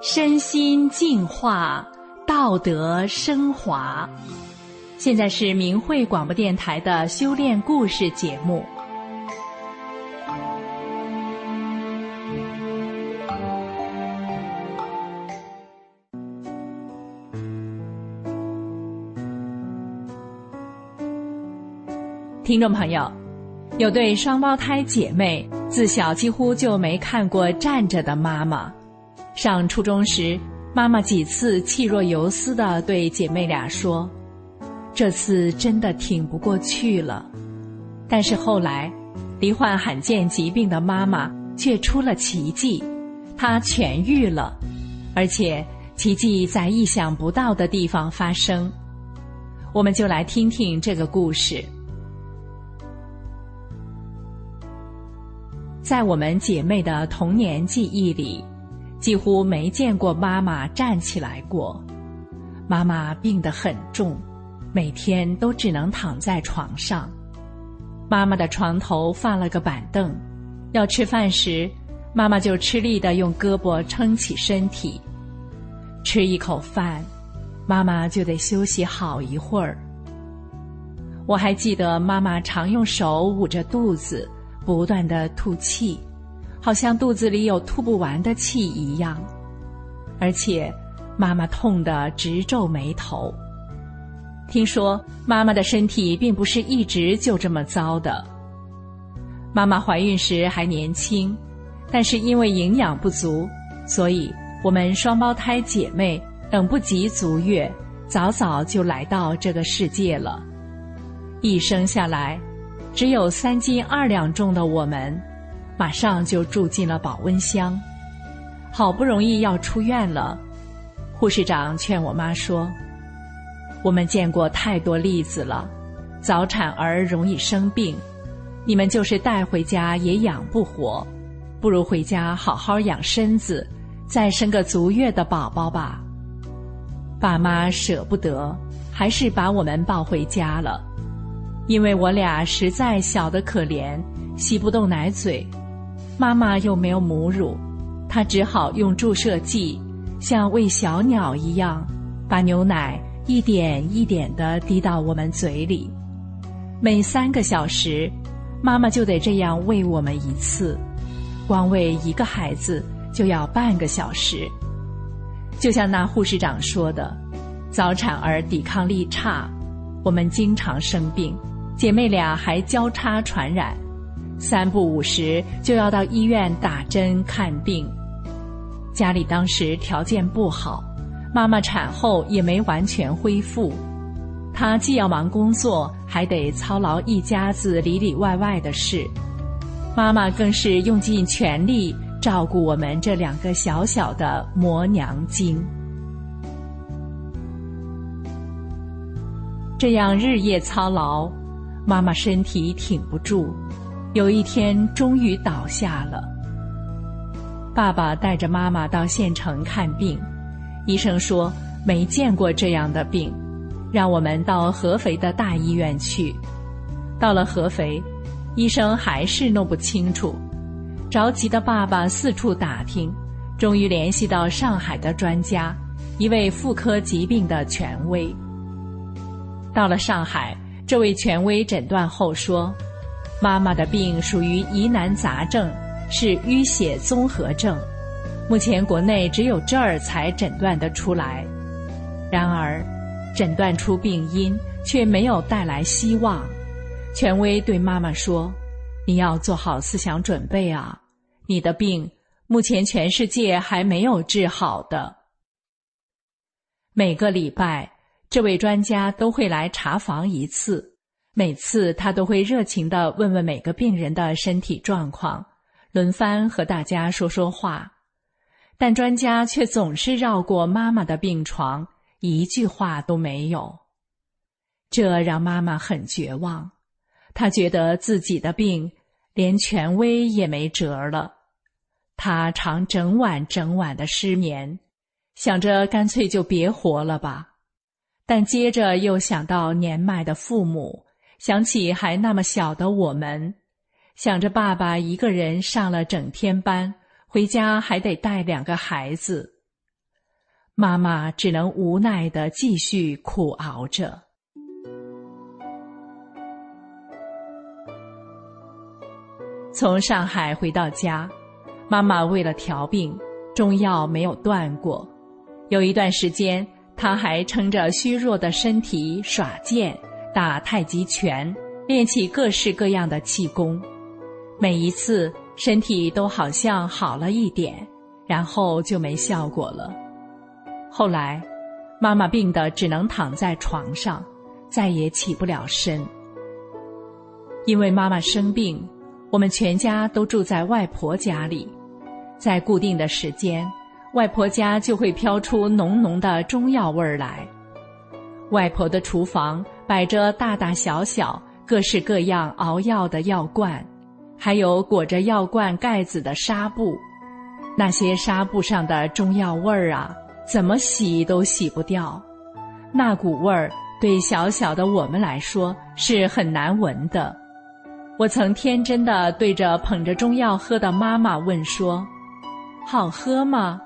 身心净化，道德升华。现在是明慧广播电台的修炼故事节目，听众朋友。有对双胞胎姐妹自小几乎就没看过站着的妈妈。上初中时，妈妈几次气若游丝的对姐妹俩说：“这次真的挺不过去了。”但是后来，罹患罕见疾病的妈妈却出了奇迹，她痊愈了，而且奇迹在意想不到的地方发生。我们就来听听这个故事。在我们姐妹的童年记忆里，几乎没见过妈妈站起来过。妈妈病得很重，每天都只能躺在床上。妈妈的床头放了个板凳，要吃饭时，妈妈就吃力的用胳膊撑起身体。吃一口饭，妈妈就得休息好一会儿。我还记得妈妈常用手捂着肚子。不断的吐气，好像肚子里有吐不完的气一样，而且妈妈痛得直皱眉头。听说妈妈的身体并不是一直就这么糟的。妈妈怀孕时还年轻，但是因为营养不足，所以我们双胞胎姐妹等不及足月，早早就来到这个世界了。一生下来。只有三斤二两重的我们，马上就住进了保温箱。好不容易要出院了，护士长劝我妈说：“我们见过太多例子了，早产儿容易生病，你们就是带回家也养不活，不如回家好好养身子，再生个足月的宝宝吧。”爸妈舍不得，还是把我们抱回家了。因为我俩实在小得可怜，吸不动奶嘴，妈妈又没有母乳，她只好用注射剂，像喂小鸟一样，把牛奶一点一点的滴到我们嘴里。每三个小时，妈妈就得这样喂我们一次，光喂一个孩子就要半个小时。就像那护士长说的，早产儿抵抗力差，我们经常生病。姐妹俩还交叉传染，三不五时就要到医院打针看病。家里当时条件不好，妈妈产后也没完全恢复，她既要忙工作，还得操劳一家子里里外外的事。妈妈更是用尽全力照顾我们这两个小小的磨娘精。这样日夜操劳。妈妈身体挺不住，有一天终于倒下了。爸爸带着妈妈到县城看病，医生说没见过这样的病，让我们到合肥的大医院去。到了合肥，医生还是弄不清楚，着急的爸爸四处打听，终于联系到上海的专家，一位妇科疾病的权威。到了上海。这位权威诊断后说：“妈妈的病属于疑难杂症，是淤血综合症。目前国内只有这儿才诊断得出来。然而，诊断出病因却没有带来希望。权威对妈妈说：‘你要做好思想准备啊！你的病目前全世界还没有治好的。’每个礼拜。”这位专家都会来查房一次，每次他都会热情的问问每个病人的身体状况，轮番和大家说说话，但专家却总是绕过妈妈的病床，一句话都没有。这让妈妈很绝望，她觉得自己的病连权威也没辙了，她常整晚整晚的失眠，想着干脆就别活了吧。但接着又想到年迈的父母，想起还那么小的我们，想着爸爸一个人上了整天班，回家还得带两个孩子，妈妈只能无奈的继续苦熬着。从上海回到家，妈妈为了调病，中药没有断过。有一段时间，他还撑着虚弱的身体耍剑、打太极拳，练起各式各样的气功。每一次身体都好像好了一点，然后就没效果了。后来，妈妈病得只能躺在床上，再也起不了身。因为妈妈生病，我们全家都住在外婆家里，在固定的时间，外婆家就会飘出浓浓的中药味儿来。外婆的厨房摆着大大小小、各式各样熬药的药罐。还有裹着药罐盖子的纱布，那些纱布上的中药味儿啊，怎么洗都洗不掉。那股味儿对小小的我们来说是很难闻的。我曾天真的对着捧着中药喝的妈妈问说：“好喝吗？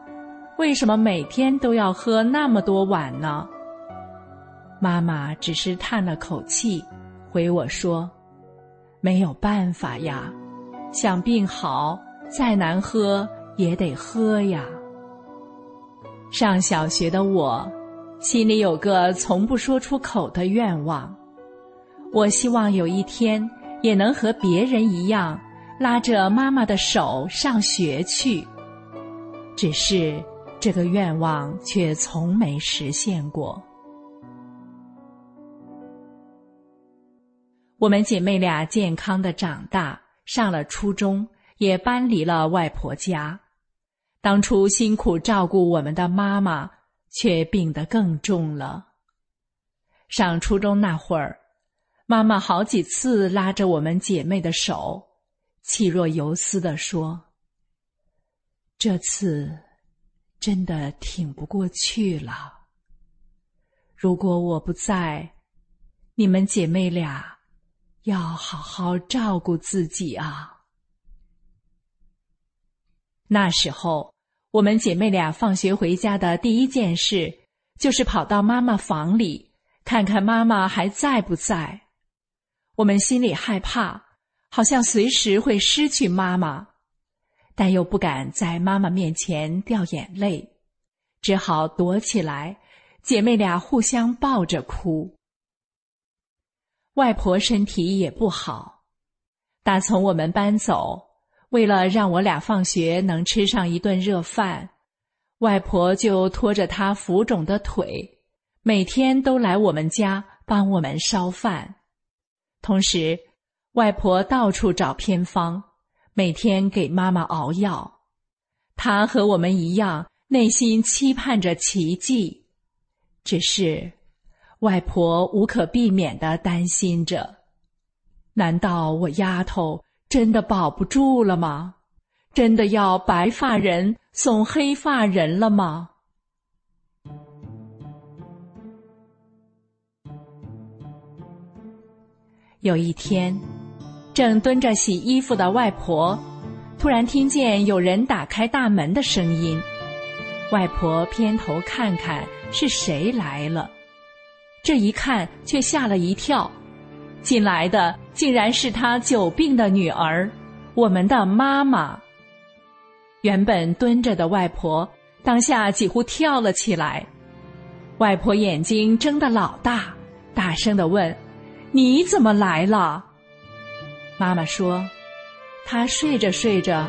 为什么每天都要喝那么多碗呢？”妈妈只是叹了口气，回我说：“没有办法呀。”想病好，再难喝也得喝呀。上小学的我，心里有个从不说出口的愿望，我希望有一天也能和别人一样，拉着妈妈的手上学去。只是这个愿望却从没实现过。我们姐妹俩健康的长大。上了初中，也搬离了外婆家。当初辛苦照顾我们的妈妈，却病得更重了。上初中那会儿，妈妈好几次拉着我们姐妹的手，气若游丝地说：“这次真的挺不过去了。如果我不在，你们姐妹俩……”要好好照顾自己啊！那时候，我们姐妹俩放学回家的第一件事，就是跑到妈妈房里看看妈妈还在不在。我们心里害怕，好像随时会失去妈妈，但又不敢在妈妈面前掉眼泪，只好躲起来，姐妹俩互相抱着哭。外婆身体也不好，打从我们搬走，为了让我俩放学能吃上一顿热饭，外婆就拖着她浮肿的腿，每天都来我们家帮我们烧饭。同时，外婆到处找偏方，每天给妈妈熬药。她和我们一样，内心期盼着奇迹，只是。外婆无可避免的担心着：难道我丫头真的保不住了吗？真的要白发人送黑发人了吗？有一天，正蹲着洗衣服的外婆，突然听见有人打开大门的声音。外婆偏头看看是谁来了。这一看，却吓了一跳，进来的竟然是他久病的女儿，我们的妈妈。原本蹲着的外婆，当下几乎跳了起来。外婆眼睛睁得老大，大声的问：“你怎么来了？”妈妈说：“她睡着睡着，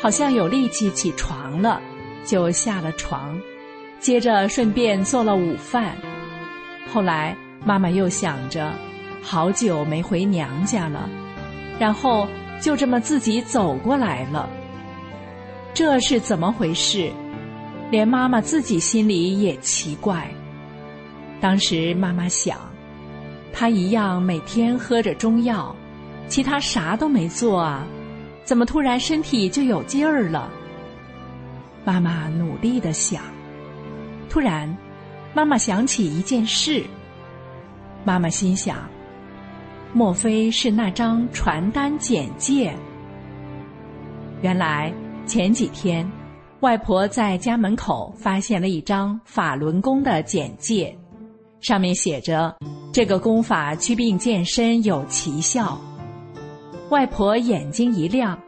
好像有力气起床了，就下了床，接着顺便做了午饭。”后来，妈妈又想着，好久没回娘家了，然后就这么自己走过来了。这是怎么回事？连妈妈自己心里也奇怪。当时妈妈想，她一样每天喝着中药，其他啥都没做啊，怎么突然身体就有劲儿了？妈妈努力的想，突然。妈妈想起一件事。妈妈心想：莫非是那张传单简介？原来前几天，外婆在家门口发现了一张法轮功的简介，上面写着：“这个功法祛病健身有奇效。”外婆眼睛一亮，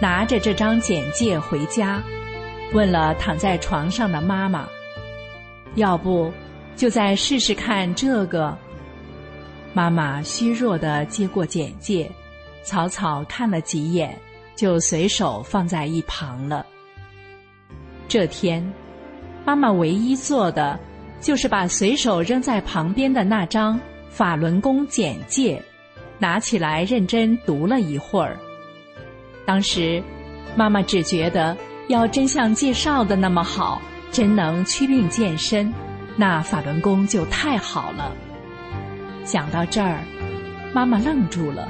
拿着这张简介回家，问了躺在床上的妈妈：“要不就再试试看这个？”妈妈虚弱的接过简介，草草看了几眼，就随手放在一旁了。这天，妈妈唯一做的就是把随手扔在旁边的那张法轮功简介拿起来认真读了一会儿。当时，妈妈只觉得要真像介绍的那么好，真能祛病健身，那法轮功就太好了。想到这儿，妈妈愣住了。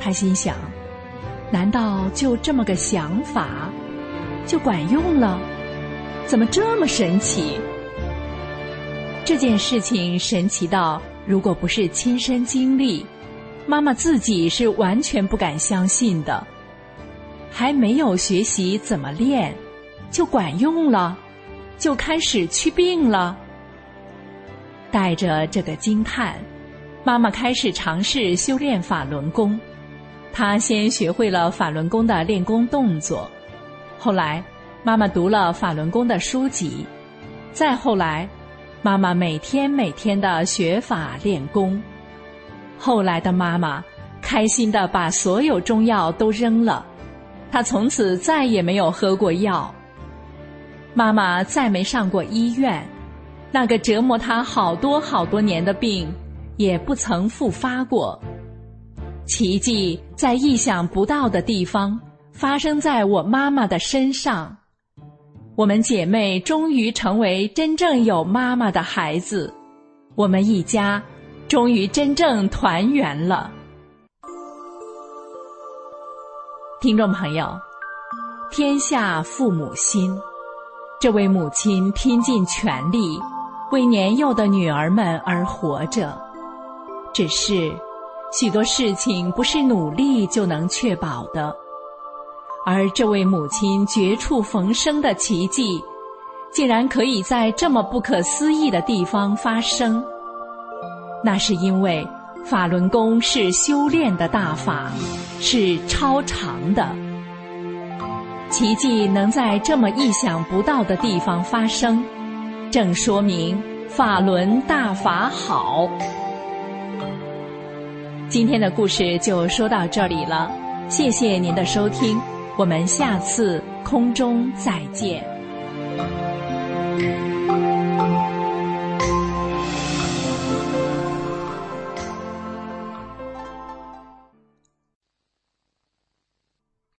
她心想：难道就这么个想法？就管用了？怎么这么神奇？这件事情神奇到，如果不是亲身经历，妈妈自己是完全不敢相信的。还没有学习怎么练，就管用了，就开始祛病了。带着这个惊叹，妈妈开始尝试修炼法轮功。她先学会了法轮功的练功动作。后来，妈妈读了法轮功的书籍，再后来，妈妈每天每天的学法练功。后来的妈妈开心的把所有中药都扔了，她从此再也没有喝过药。妈妈再没上过医院，那个折磨她好多好多年的病也不曾复发过。奇迹在意想不到的地方。发生在我妈妈的身上，我们姐妹终于成为真正有妈妈的孩子，我们一家终于真正团圆了。听众朋友，天下父母心，这位母亲拼尽全力为年幼的女儿们而活着，只是许多事情不是努力就能确保的。而这位母亲绝处逢生的奇迹，竟然可以在这么不可思议的地方发生。那是因为法轮功是修炼的大法，是超常的。奇迹能在这么意想不到的地方发生，正说明法轮大法好。今天的故事就说到这里了，谢谢您的收听。我们下次空中再见。